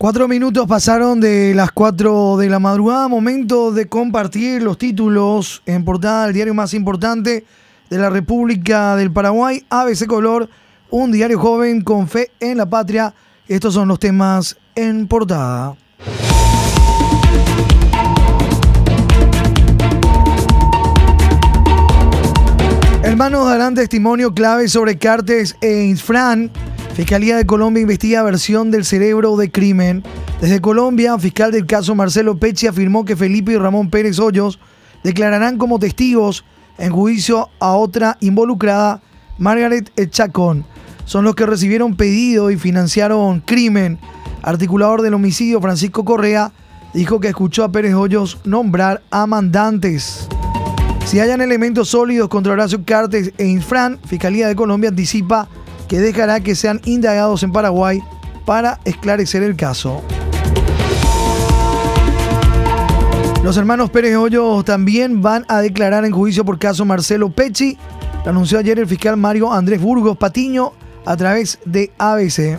Cuatro minutos pasaron de las cuatro de la madrugada, momento de compartir los títulos en portada del diario más importante de la República del Paraguay, ABC Color, un diario joven con fe en la patria. Estos son los temas en portada. Hermanos darán testimonio clave sobre Cartes e Infran Fiscalía de Colombia investiga versión del cerebro de crimen. Desde Colombia, fiscal del caso Marcelo Pecci afirmó que Felipe y Ramón Pérez Hoyos declararán como testigos en juicio a otra involucrada, Margaret Chacón. Son los que recibieron pedido y financiaron crimen. Articulador del homicidio, Francisco Correa, dijo que escuchó a Pérez Hoyos nombrar a mandantes. Si hayan elementos sólidos contra Horacio Cartes e Infran, Fiscalía de Colombia anticipa que dejará que sean indagados en Paraguay para esclarecer el caso. Los hermanos Pérez Hoyos también van a declarar en juicio por caso Marcelo Pecci. Lo anunció ayer el fiscal Mario Andrés Burgos Patiño a través de ABC.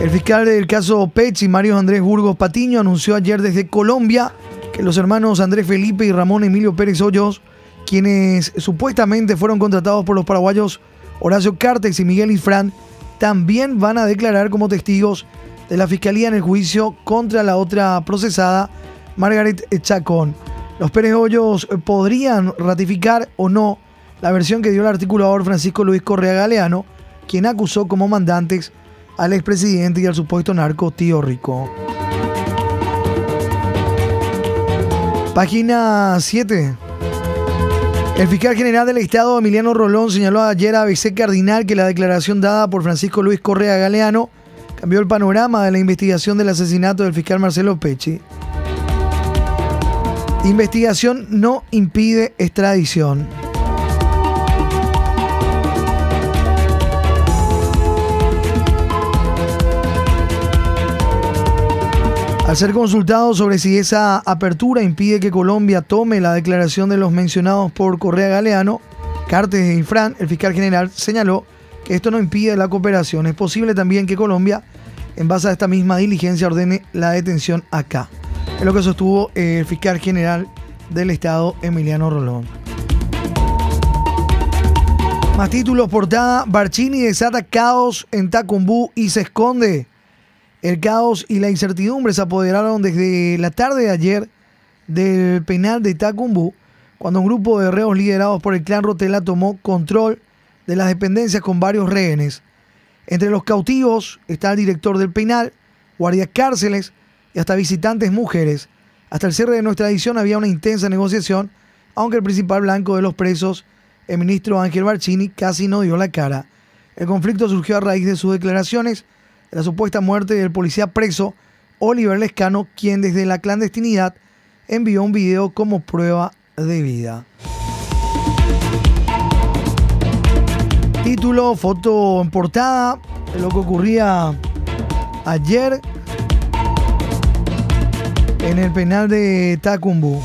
El fiscal del caso Pecci, Mario Andrés Burgos Patiño, anunció ayer desde Colombia que los hermanos Andrés Felipe y Ramón Emilio Pérez Hoyos quienes supuestamente fueron contratados por los paraguayos Horacio Cartex y Miguel Ifrán, también van a declarar como testigos de la Fiscalía en el juicio contra la otra procesada, Margaret Chacón. Los Pérez Hoyos podrían ratificar o no la versión que dio el articulador Francisco Luis Correa Galeano, quien acusó como mandantes al expresidente y al supuesto narco Tío Rico. Página 7. El fiscal general del Estado, Emiliano Rolón, señaló ayer a ABC Cardinal que la declaración dada por Francisco Luis Correa Galeano cambió el panorama de la investigación del asesinato del fiscal Marcelo Pecci. Investigación no impide extradición. Al ser consultado sobre si esa apertura impide que Colombia tome la declaración de los mencionados por Correa Galeano, Cartes e Infran, el fiscal general señaló que esto no impide la cooperación. Es posible también que Colombia, en base a esta misma diligencia, ordene la detención acá. Es lo que sostuvo el fiscal general del Estado, Emiliano Rolón. Más títulos, portada, Barcini desata caos en Tacumbú y se esconde. El caos y la incertidumbre se apoderaron desde la tarde de ayer del penal de Tacumbú, cuando un grupo de reos liderados por el clan Rotela tomó control de las dependencias con varios rehenes. Entre los cautivos está el director del penal, guardias cárceles y hasta visitantes mujeres. Hasta el cierre de nuestra edición había una intensa negociación, aunque el principal blanco de los presos, el ministro Ángel Barcini, casi no dio la cara. El conflicto surgió a raíz de sus declaraciones la supuesta muerte del policía preso Oliver Lescano, quien desde la clandestinidad envió un video como prueba de vida. Título, foto en portada lo que ocurría ayer en el penal de Tacumbú.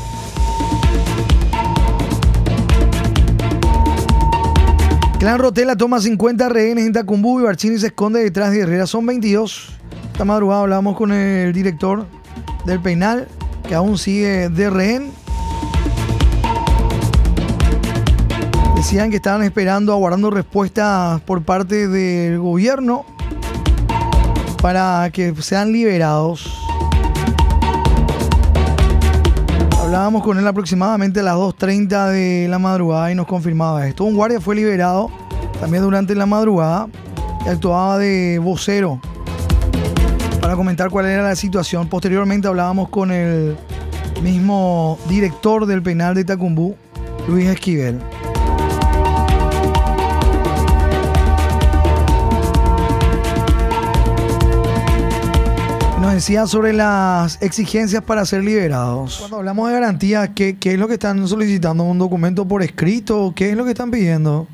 Clan Rotela toma 50 rehenes en Tacumbú y Barchini se esconde detrás de Herrera. Son 22. Esta madrugada hablamos con el director del penal, que aún sigue de rehén. Decían que estaban esperando, aguardando respuestas por parte del gobierno para que sean liberados. Hablábamos con él aproximadamente a las 2.30 de la madrugada y nos confirmaba esto. Un guardia fue liberado también durante la madrugada y actuaba de vocero para comentar cuál era la situación. Posteriormente hablábamos con el mismo director del penal de Tacumbú, Luis Esquivel. Decía sobre las exigencias para ser liberados. Cuando hablamos de garantía, ¿qué, es lo que están solicitando? ¿Un documento por escrito? ¿Qué es lo que están pidiendo?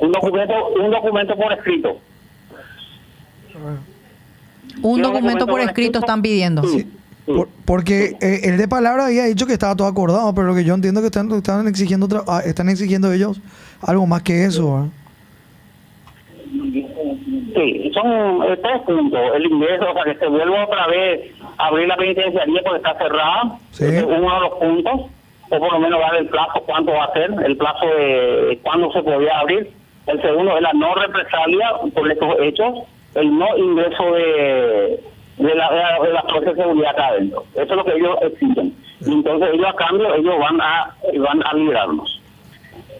Un documento, un documento por escrito. Un documento, por escrito están pidiendo. Sí. porque eh, el de palabra había dicho que estaba todo acordado, pero lo que yo entiendo que están, están exigiendo ah, están exigiendo ellos algo más que eso. Sí, son eh, tres puntos. El ingreso, o sea, que se vuelva otra vez a abrir la penitenciaría porque está cerrada. Sí. Es uno de los puntos. O por lo menos dar el plazo, cuánto va a ser, el plazo de cuándo se podía abrir. El segundo es la no represalia por estos hechos. El no ingreso de de la, de la, fuerza de seguridad acá adentro. Eso es lo que ellos exigen. Y entonces ellos a cambio, ellos van a, van a liberarnos.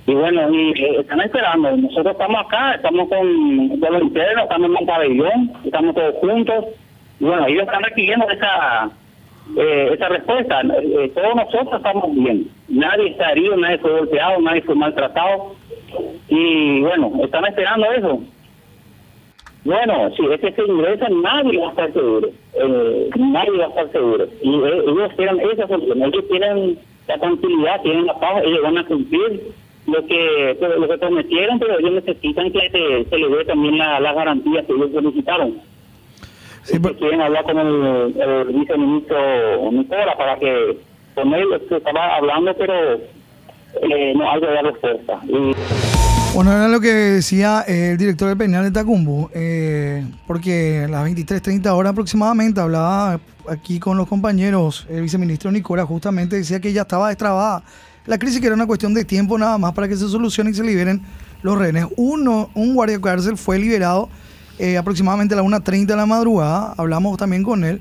Y bueno, y, eh, están esperando. Nosotros estamos acá, estamos con, con los internos, estamos en un pabellón, estamos todos juntos. Y bueno, ellos están requiriendo esa, eh, esa respuesta. Eh, todos nosotros estamos bien. Nadie está herido, nadie fue golpeado, nadie fue maltratado. Y bueno, están esperando eso. Bueno, si es que se ingresa, nadie va a estar seguro. Eh, nadie va a estar seguro. Y ellos tienen esa solución. Ellos tienen la tranquilidad, tienen la paz, ellos van a cumplir lo que lo que prometieron, pero ellos necesitan que se, les dé también las la garantías que ellos solicitaron. Sí, pues. quieren hablar con el, el viceministro Nicola para que con él se estaba hablando, pero eh, no hay de dar respuesta. Y, bueno, era lo que decía el director del penal de Tacumbo, eh, porque a las 23.30 horas aproximadamente hablaba aquí con los compañeros, el viceministro Nicola justamente decía que ya estaba destrabada la crisis, que era una cuestión de tiempo nada más para que se solucione y se liberen los rehenes. Uno, un guardia cárcel fue liberado eh, aproximadamente a las 1.30 de la madrugada, hablamos también con él,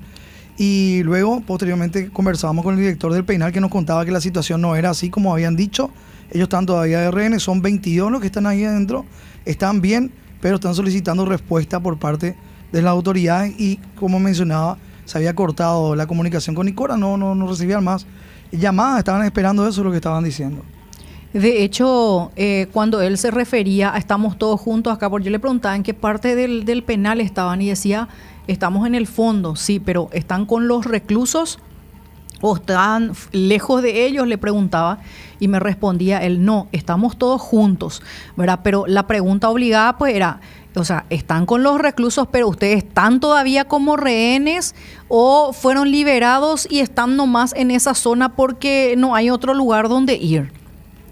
y luego posteriormente conversábamos con el director del penal que nos contaba que la situación no era así como habían dicho. Ellos están todavía de RN, son 22 los que están ahí adentro, están bien, pero están solicitando respuesta por parte de las autoridades y como mencionaba, se había cortado la comunicación con Nicora, no, no, no recibían más llamadas, estaban esperando eso, lo que estaban diciendo. De hecho, eh, cuando él se refería a estamos todos juntos acá, porque yo le preguntaba en qué parte del, del penal estaban y decía, estamos en el fondo, sí, pero están con los reclusos o están lejos de ellos, le preguntaba y me respondía él, no, estamos todos juntos, ¿verdad? Pero la pregunta obligada pues era, o sea, ¿están con los reclusos pero ustedes están todavía como rehenes o fueron liberados y están nomás en esa zona porque no hay otro lugar donde ir?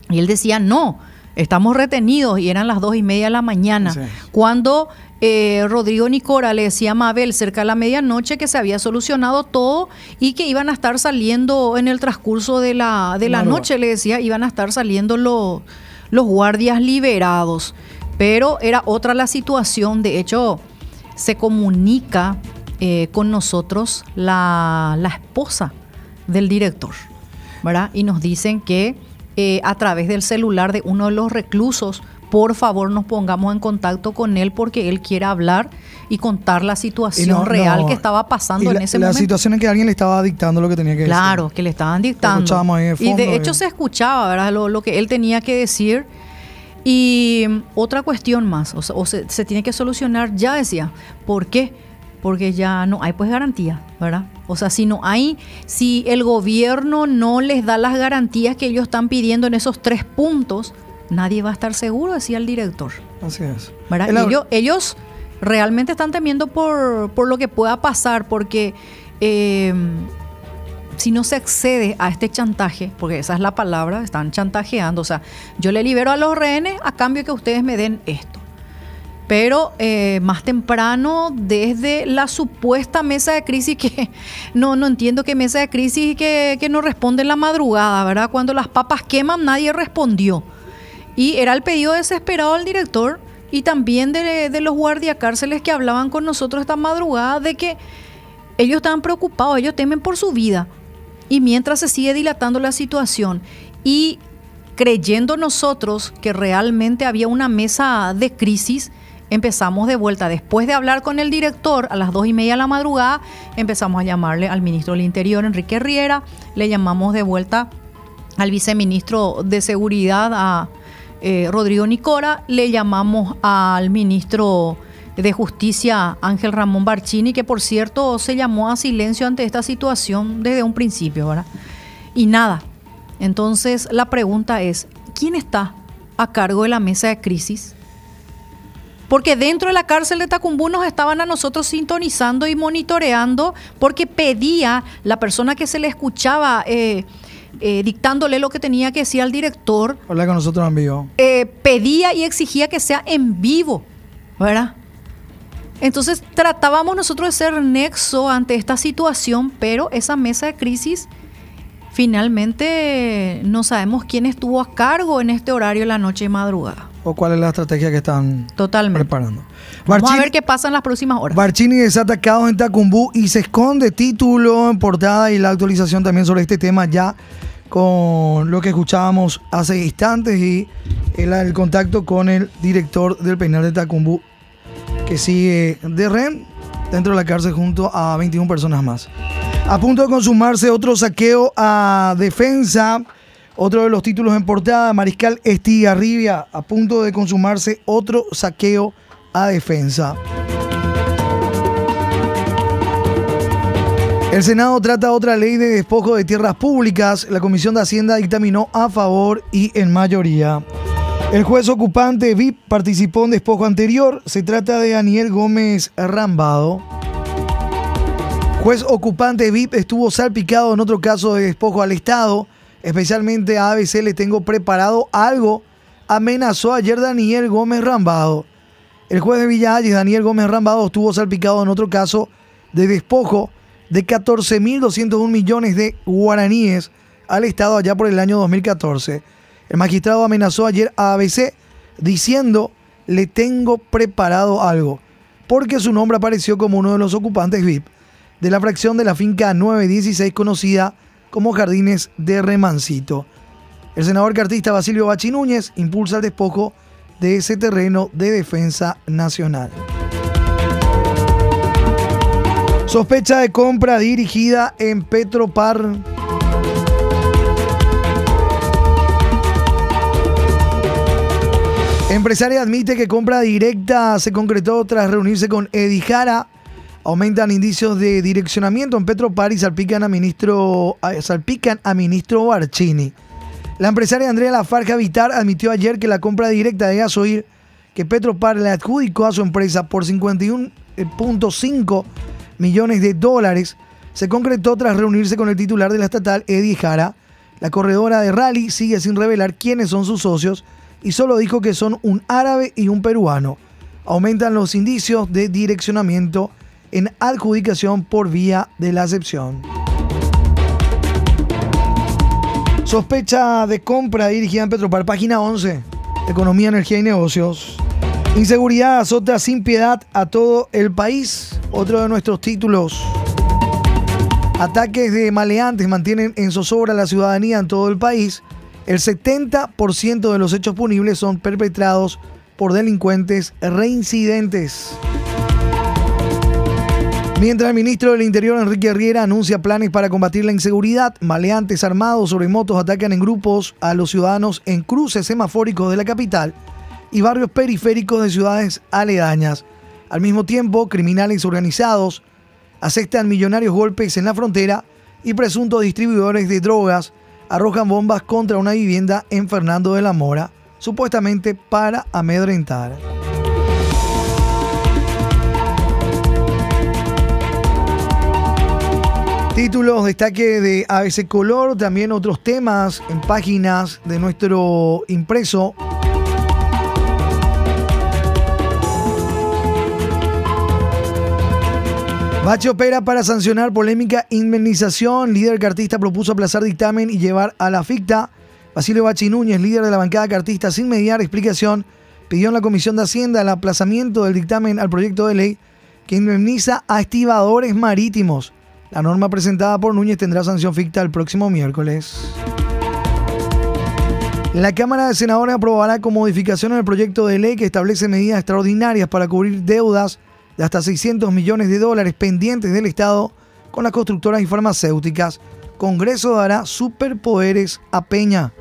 Y él decía, no, estamos retenidos y eran las dos y media de la mañana. Cuando eh, Rodrigo Nicora le decía a Mabel cerca de la medianoche que se había solucionado todo y que iban a estar saliendo en el transcurso de la, de la noche, le decía, iban a estar saliendo los, los guardias liberados. Pero era otra la situación, de hecho, se comunica eh, con nosotros la, la, esposa del director, ¿verdad? Y nos dicen que eh, a través del celular de uno de los reclusos por favor nos pongamos en contacto con él porque él quiere hablar y contar la situación real que estaba pasando en ese momento. La situación en que alguien le estaba dictando lo que tenía que decir. Claro, que le estaban dictando. y de hecho se escuchaba, ¿verdad? Lo, que él tenía que decir. Y otra cuestión más, o, se, se, tiene que solucionar, ya decía, ¿por qué? Porque ya no hay pues garantía, ¿verdad? O sea, si no hay, si el gobierno no les da las garantías que ellos están pidiendo en esos tres puntos, nadie va a estar seguro, decía el director. Así es. Ellos, realmente están temiendo por, lo que pueda pasar, porque eh, si no se accede a este chantaje, porque esa es la palabra, están chantajeando, o sea, yo le libero a los rehenes a cambio que ustedes me den esto. Pero eh, más temprano, desde la supuesta mesa de crisis, que no, no entiendo qué mesa de crisis que, que no responde en la madrugada, ¿verdad? Cuando las papas queman, nadie respondió. Y era el pedido desesperado del director y también de, de los guardiacárceles que hablaban con nosotros esta madrugada de que ellos estaban preocupados, ellos temen por su vida. Y mientras se sigue dilatando la situación y creyendo nosotros que realmente había una mesa de crisis, empezamos de vuelta. Después de hablar con el director a las dos y media de la madrugada, empezamos a llamarle al ministro del Interior, Enrique Riera, le llamamos de vuelta al viceministro de Seguridad, a eh, Rodrigo Nicora, le llamamos al ministro de Justicia Ángel Ramón Barchini, que por cierto se llamó a silencio ante esta situación desde un principio, ¿verdad? Y nada. Entonces la pregunta es, ¿quién está a cargo de la mesa de crisis? porque dentro de la cárcel de Tacumbú nos estaban a nosotros sintonizando y monitoreando, porque pedía la persona que se le escuchaba eh, eh, dictándole lo que tenía que decir al director. Hola que nosotros en vivo. Eh, pedía y exigía que sea en vivo, ¿verdad? Entonces tratábamos nosotros de ser nexo ante esta situación, pero esa mesa de crisis finalmente no sabemos quién estuvo a cargo en este horario de la noche y madrugada. O cuál es la estrategia que están preparando. Vamos a ver qué pasa en las próximas horas. Barchini desata caos en Tacumbú y se esconde título en portada y la actualización también sobre este tema ya con lo que escuchábamos hace instantes y el, el contacto con el director del penal de Tacumbú, que sigue de REN dentro de la cárcel junto a 21 personas más. A punto de consumarse otro saqueo a defensa. Otro de los títulos en portada, Mariscal Estigarribia, a punto de consumarse otro saqueo a defensa. El Senado trata otra ley de despojo de tierras públicas. La Comisión de Hacienda dictaminó a favor y en mayoría. El juez ocupante VIP participó en despojo anterior. Se trata de Daniel Gómez Rambado. Juez ocupante VIP estuvo salpicado en otro caso de despojo al Estado. Especialmente a ABC le tengo preparado algo. Amenazó ayer Daniel Gómez Rambado. El juez de Villalles, Daniel Gómez Rambado, estuvo salpicado en otro caso de despojo de 14.201 millones de guaraníes al Estado allá por el año 2014. El magistrado amenazó ayer a ABC diciendo, le tengo preparado algo, porque su nombre apareció como uno de los ocupantes VIP de la fracción de la finca 916 conocida Jardines de Remancito. El senador cartista Basilio Bachi Núñez impulsa el despojo de ese terreno de defensa nacional. Sospecha de compra dirigida en Petropar. Empresaria admite que compra directa se concretó tras reunirse con Edijara. Aumentan indicios de direccionamiento en Petropar y salpican a ministro, salpican a ministro Barcini. La empresaria Andrea Lafarja Vitar admitió ayer que la compra directa de gasoil que Petropar le adjudicó a su empresa por 51.5 millones de dólares se concretó tras reunirse con el titular de la estatal, Eddie Jara. La corredora de rally sigue sin revelar quiénes son sus socios y solo dijo que son un árabe y un peruano. Aumentan los indicios de direccionamiento en adjudicación por vía de la acepción. Sospecha de compra dirigida en Petropar, página 11. Economía, energía y negocios. Inseguridad azota sin piedad a todo el país. Otro de nuestros títulos. Ataques de maleantes mantienen en zozobra la ciudadanía en todo el país. El 70% de los hechos punibles son perpetrados por delincuentes reincidentes. Mientras el ministro del Interior, Enrique Riera, anuncia planes para combatir la inseguridad, maleantes armados sobre motos atacan en grupos a los ciudadanos en cruces semafóricos de la capital y barrios periféricos de ciudades aledañas. Al mismo tiempo, criminales organizados aceptan millonarios golpes en la frontera y presuntos distribuidores de drogas arrojan bombas contra una vivienda en Fernando de la Mora, supuestamente para amedrentar. Títulos, destaque de ABC Color, también otros temas en páginas de nuestro impreso. Bache opera para sancionar polémica indemnización. Líder cartista propuso aplazar dictamen y llevar a la ficta. Basilio Bachi Núñez, líder de la bancada cartista, sin mediar explicación, pidió en la Comisión de Hacienda el aplazamiento del dictamen al proyecto de ley que indemniza a estibadores marítimos. La norma presentada por Núñez tendrá sanción ficta el próximo miércoles. La Cámara de Senadores aprobará con modificación el proyecto de ley que establece medidas extraordinarias para cubrir deudas de hasta 600 millones de dólares pendientes del Estado con las constructoras y farmacéuticas. Congreso dará superpoderes a Peña.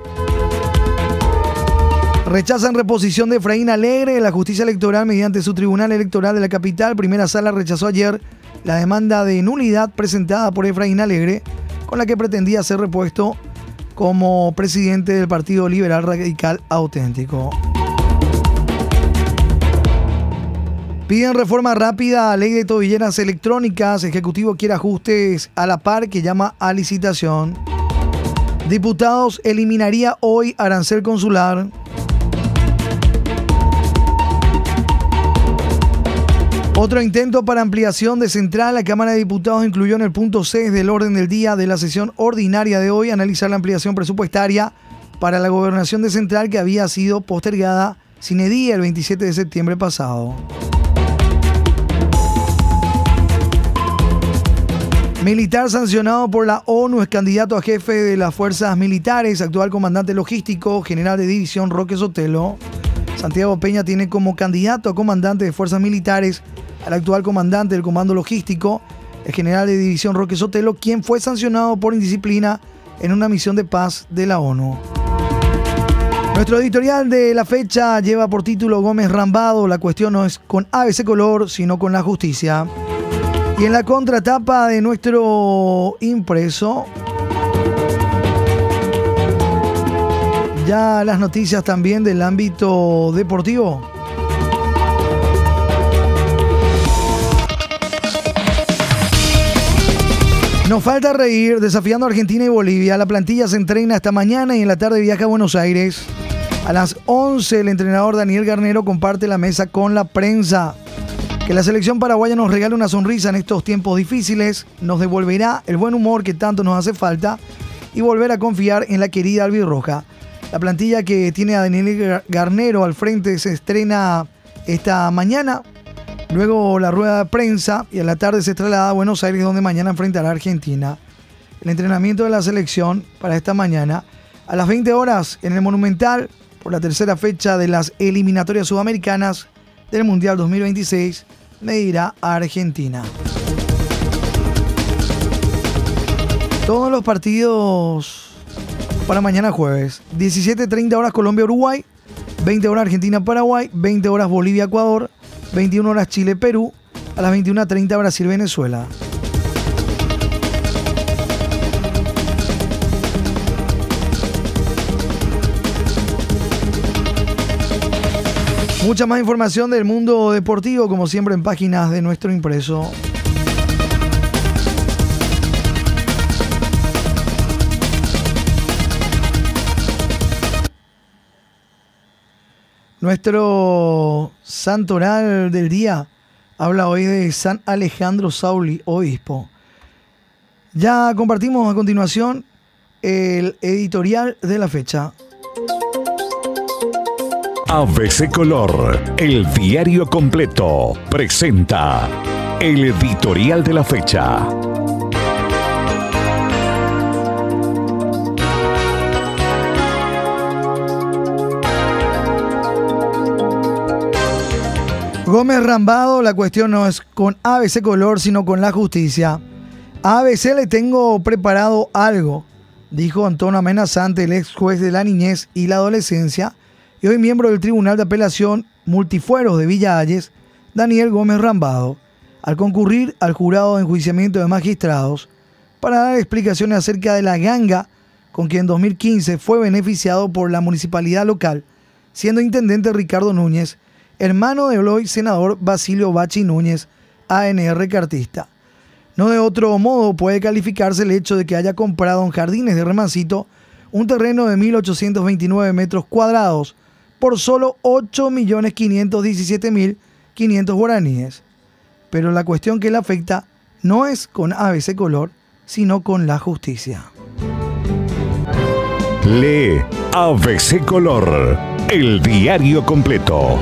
Rechazan reposición de Efraín Alegre. La justicia electoral, mediante su tribunal electoral de la capital, primera sala, rechazó ayer la demanda de nulidad presentada por Efraín Alegre, con la que pretendía ser repuesto como presidente del Partido Liberal Radical Auténtico. Piden reforma rápida a ley de tobilleras electrónicas. Ejecutivo quiere ajustes a la par que llama a licitación. Diputados eliminaría hoy arancel consular. Otro intento para ampliación de central. La Cámara de Diputados incluyó en el punto 6 del orden del día de la sesión ordinaria de hoy analizar la ampliación presupuestaria para la gobernación de central que había sido postergada sin edía el 27 de septiembre pasado. Militar sancionado por la ONU es candidato a jefe de las fuerzas militares, actual comandante logístico, general de división Roque Sotelo. Santiago Peña tiene como candidato a comandante de fuerzas militares al actual comandante del comando logístico, el general de división Roque Sotelo, quien fue sancionado por indisciplina en una misión de paz de la ONU. Nuestro editorial de la fecha lleva por título Gómez Rambado. La cuestión no es con ABC color, sino con la justicia. Y en la contratapa de nuestro impreso, ya las noticias también del ámbito deportivo. Nos falta reír, desafiando a Argentina y Bolivia. La plantilla se entrena esta mañana y en la tarde viaja a Buenos Aires. A las 11 el entrenador Daniel Garnero comparte la mesa con la prensa. Que la selección paraguaya nos regale una sonrisa en estos tiempos difíciles nos devolverá el buen humor que tanto nos hace falta y volver a confiar en la querida albirroja. La plantilla que tiene a Daniel Garnero al frente se estrena esta mañana, luego la rueda de prensa y a la tarde se traslada a Buenos Aires donde mañana enfrentará a Argentina. El entrenamiento de la selección para esta mañana a las 20 horas en el Monumental por la tercera fecha de las eliminatorias sudamericanas del Mundial 2026 me irá a Argentina. Todos los partidos para mañana jueves. 17.30 horas Colombia-Uruguay, 20 horas Argentina-Paraguay, 20 horas Bolivia-Ecuador, 21 horas Chile-Perú, a las 21.30 Brasil-Venezuela. Mucha más información del mundo deportivo, como siempre, en páginas de nuestro impreso. Nuestro santoral del día habla hoy de San Alejandro Sauli, obispo. Ya compartimos a continuación el editorial de la fecha. ABC Color, el diario completo, presenta el editorial de la fecha. Gómez Rambado, la cuestión no es con ABC Color, sino con la justicia. A ABC le tengo preparado algo, dijo Antonio Amenazante, el ex juez de la niñez y la adolescencia, y hoy miembro del Tribunal de Apelación Multifueros de Villa Daniel Gómez Rambado, al concurrir al jurado de enjuiciamiento de magistrados para dar explicaciones acerca de la ganga con quien en 2015 fue beneficiado por la municipalidad local, siendo intendente Ricardo Núñez, hermano de hoy senador Basilio Bachi Núñez, ANR cartista. No de otro modo puede calificarse el hecho de que haya comprado en Jardines de Remancito un terreno de 1.829 metros cuadrados por solo 8.517.500 guaraníes. Pero la cuestión que le afecta no es con ABC Color, sino con la justicia. Lee ABC Color, el diario completo.